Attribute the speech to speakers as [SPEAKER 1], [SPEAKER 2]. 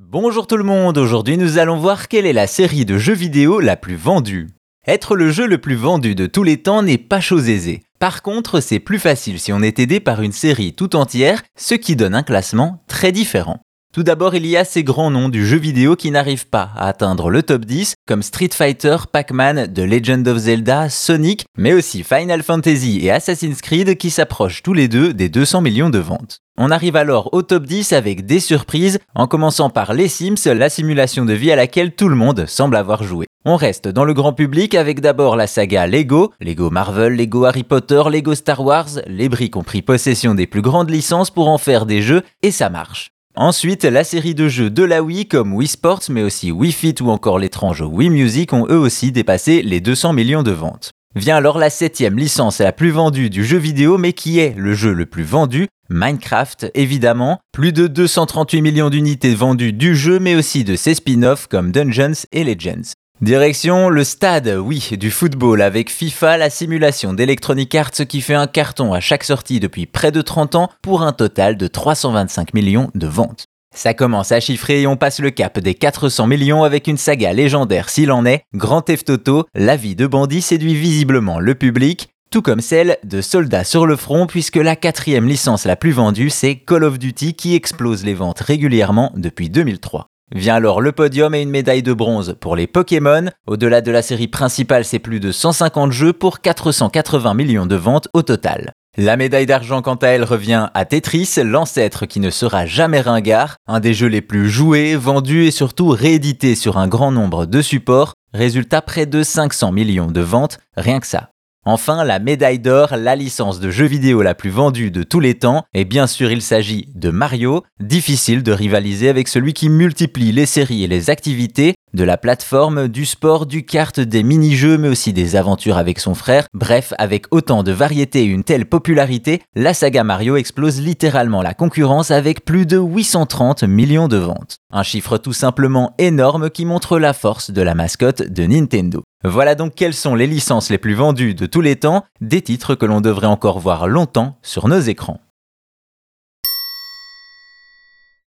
[SPEAKER 1] Bonjour tout le monde, aujourd'hui nous allons voir quelle est la série de jeux vidéo la plus vendue. Être le jeu le plus vendu de tous les temps n'est pas chose aisée. Par contre, c'est plus facile si on est aidé par une série tout entière, ce qui donne un classement très différent. Tout d'abord, il y a ces grands noms du jeu vidéo qui n'arrivent pas à atteindre le top 10, comme Street Fighter, Pac-Man, The Legend of Zelda, Sonic, mais aussi Final Fantasy et Assassin's Creed qui s'approchent tous les deux des 200 millions de ventes. On arrive alors au top 10 avec des surprises, en commençant par Les Sims, la simulation de vie à laquelle tout le monde semble avoir joué. On reste dans le grand public avec d'abord la saga Lego, Lego Marvel, Lego Harry Potter, Lego Star Wars, les briques ont pris possession des plus grandes licences pour en faire des jeux et ça marche. Ensuite, la série de jeux de la Wii comme Wii Sports, mais aussi Wii Fit ou encore l'étrange Wii Music ont eux aussi dépassé les 200 millions de ventes. Vient alors la septième licence la plus vendue du jeu vidéo, mais qui est le jeu le plus vendu Minecraft, évidemment. Plus de 238 millions d'unités vendues du jeu, mais aussi de ses spin-offs comme Dungeons et Legends. Direction le stade, oui, du football avec FIFA, la simulation d'Electronic Arts qui fait un carton à chaque sortie depuis près de 30 ans pour un total de 325 millions de ventes. Ça commence à chiffrer et on passe le cap des 400 millions avec une saga légendaire s'il en est, Grand Theft Auto, la vie de bandit séduit visiblement le public, tout comme celle de Soldats sur le front puisque la quatrième licence la plus vendue c'est Call of Duty qui explose les ventes régulièrement depuis 2003. Vient alors le podium et une médaille de bronze pour les Pokémon. Au-delà de la série principale, c'est plus de 150 jeux pour 480 millions de ventes au total. La médaille d'argent quant à elle revient à Tetris, l'ancêtre qui ne sera jamais ringard, un des jeux les plus joués, vendus et surtout réédités sur un grand nombre de supports, résultat près de 500 millions de ventes, rien que ça. Enfin, la médaille d'or, la licence de jeu vidéo la plus vendue de tous les temps, et bien sûr il s'agit de Mario, difficile de rivaliser avec celui qui multiplie les séries et les activités, de la plateforme, du sport, du kart, des mini-jeux, mais aussi des aventures avec son frère. Bref, avec autant de variété et une telle popularité, la saga Mario explose littéralement la concurrence avec plus de 830 millions de ventes. Un chiffre tout simplement énorme qui montre la force de la mascotte de Nintendo. Voilà donc quelles sont les licences les plus vendues de tous les temps, des titres que l'on devrait encore voir longtemps sur nos écrans.